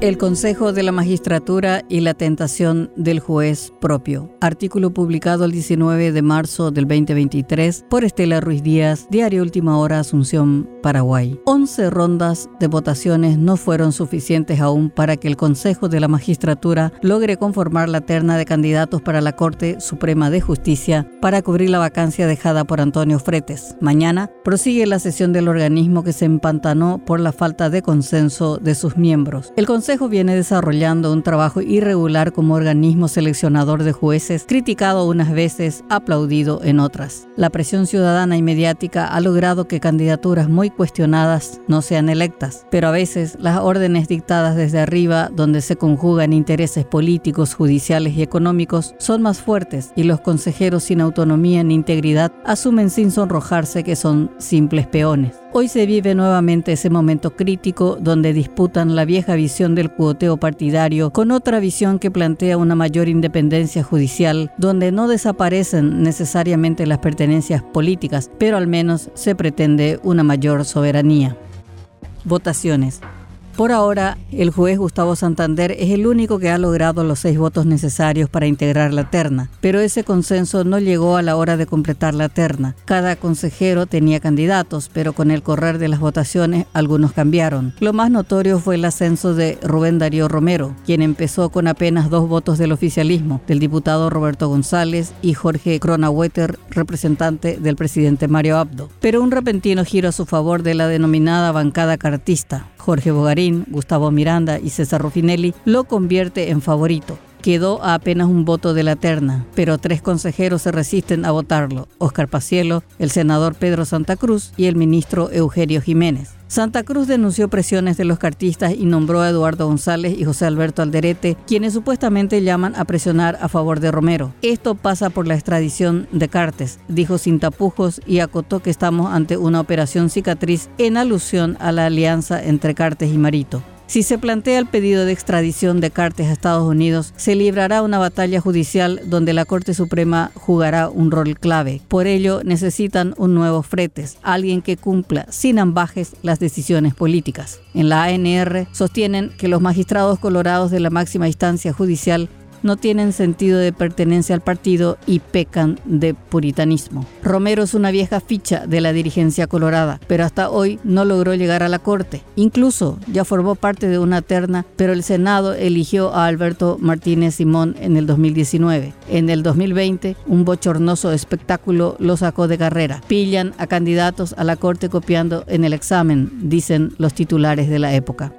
El Consejo de la Magistratura y la tentación del juez propio. Artículo publicado el 19 de marzo del 2023 por Estela Ruiz Díaz, Diario Última Hora, Asunción, Paraguay. 11 rondas de votaciones no fueron suficientes aún para que el Consejo de la Magistratura logre conformar la terna de candidatos para la Corte Suprema de Justicia para cubrir la vacancia dejada por Antonio Fretes. Mañana prosigue la sesión del organismo que se empantanó por la falta de consenso de sus miembros. El Consejo viene desarrollando un trabajo irregular como organismo seleccionador de jueces, criticado unas veces, aplaudido en otras. La presión ciudadana y mediática ha logrado que candidaturas muy cuestionadas no sean electas, pero a veces las órdenes dictadas desde arriba, donde se conjugan intereses políticos, judiciales y económicos, son más fuertes y los consejeros sin autonomía ni integridad asumen sin sonrojarse que son simples peones. Hoy se vive nuevamente ese momento crítico donde disputan la vieja visión del cuoteo partidario con otra visión que plantea una mayor independencia judicial, donde no desaparecen necesariamente las pertenencias políticas, pero al menos se pretende una mayor soberanía. Votaciones. Por ahora, el juez Gustavo Santander es el único que ha logrado los seis votos necesarios para integrar la terna, pero ese consenso no llegó a la hora de completar la terna. Cada consejero tenía candidatos, pero con el correr de las votaciones algunos cambiaron. Lo más notorio fue el ascenso de Rubén Darío Romero, quien empezó con apenas dos votos del oficialismo, del diputado Roberto González y Jorge Cronawetter, representante del presidente Mario Abdo. Pero un repentino giro a su favor de la denominada bancada cartista. Jorge Bogarín, Gustavo Miranda y César Ruffinelli lo convierte en favorito. Quedó a apenas un voto de la terna, pero tres consejeros se resisten a votarlo, Oscar Pacielo, el senador Pedro Santa Cruz y el ministro Eugenio Jiménez. Santa Cruz denunció presiones de los cartistas y nombró a Eduardo González y José Alberto Alderete, quienes supuestamente llaman a presionar a favor de Romero. Esto pasa por la extradición de Cartes, dijo sin tapujos y acotó que estamos ante una operación cicatriz en alusión a la alianza entre Cartes y Marito. Si se plantea el pedido de extradición de Cartes a Estados Unidos, se librará una batalla judicial donde la Corte Suprema jugará un rol clave. Por ello, necesitan un nuevo fretes, alguien que cumpla sin ambajes las decisiones políticas. En la ANR sostienen que los magistrados colorados de la máxima instancia judicial no tienen sentido de pertenencia al partido y pecan de puritanismo. Romero es una vieja ficha de la dirigencia colorada, pero hasta hoy no logró llegar a la corte. Incluso ya formó parte de una terna, pero el Senado eligió a Alberto Martínez Simón en el 2019. En el 2020, un bochornoso espectáculo lo sacó de carrera. Pillan a candidatos a la corte copiando en el examen, dicen los titulares de la época.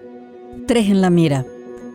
Tres en la mira.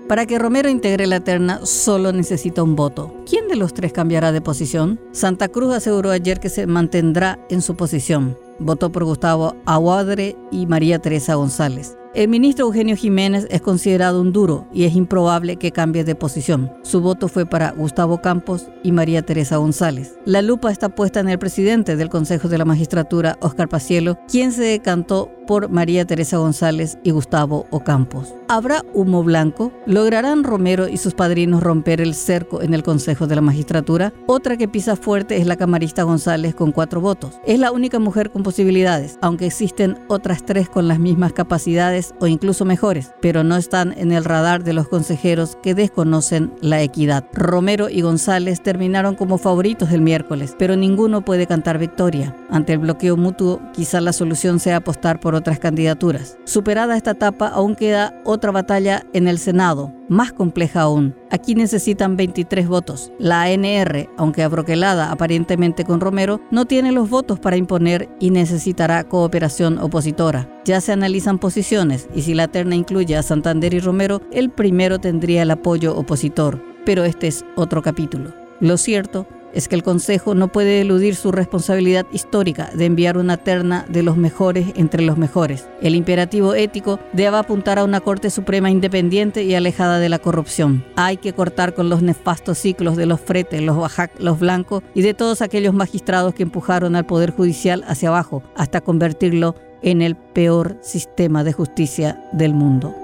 Para que Romero integre la terna solo necesita un voto. ¿Quién de los tres cambiará de posición? Santa Cruz aseguró ayer que se mantendrá en su posición. Votó por Gustavo Aguadre y María Teresa González. El ministro Eugenio Jiménez es considerado un duro y es improbable que cambie de posición. Su voto fue para Gustavo Campos y María Teresa González. La lupa está puesta en el presidente del Consejo de la Magistratura, Oscar Pacielo, quien se decantó por María Teresa González y Gustavo Ocampos. ¿Habrá humo blanco? ¿Lograrán Romero y sus padrinos romper el cerco en el Consejo de la Magistratura? Otra que pisa fuerte es la camarista González con cuatro votos. Es la única mujer con posibilidades, aunque existen otras tres con las mismas capacidades o incluso mejores, pero no están en el radar de los consejeros que desconocen la equidad. Romero y González terminaron como favoritos el miércoles, pero ninguno puede cantar victoria. Ante el bloqueo mutuo, quizá la solución sea apostar otras candidaturas. Superada esta etapa, aún queda otra batalla en el Senado, más compleja aún. Aquí necesitan 23 votos. La ANR, aunque abroquelada aparentemente con Romero, no tiene los votos para imponer y necesitará cooperación opositora. Ya se analizan posiciones y si la terna incluye a Santander y Romero, el primero tendría el apoyo opositor. Pero este es otro capítulo. Lo cierto es que el Consejo no puede eludir su responsabilidad histórica de enviar una terna de los mejores entre los mejores. El imperativo ético debe apuntar a una Corte Suprema independiente y alejada de la corrupción. Hay que cortar con los nefastos ciclos de los fretes, los bajac, los blancos y de todos aquellos magistrados que empujaron al Poder Judicial hacia abajo hasta convertirlo en el peor sistema de justicia del mundo.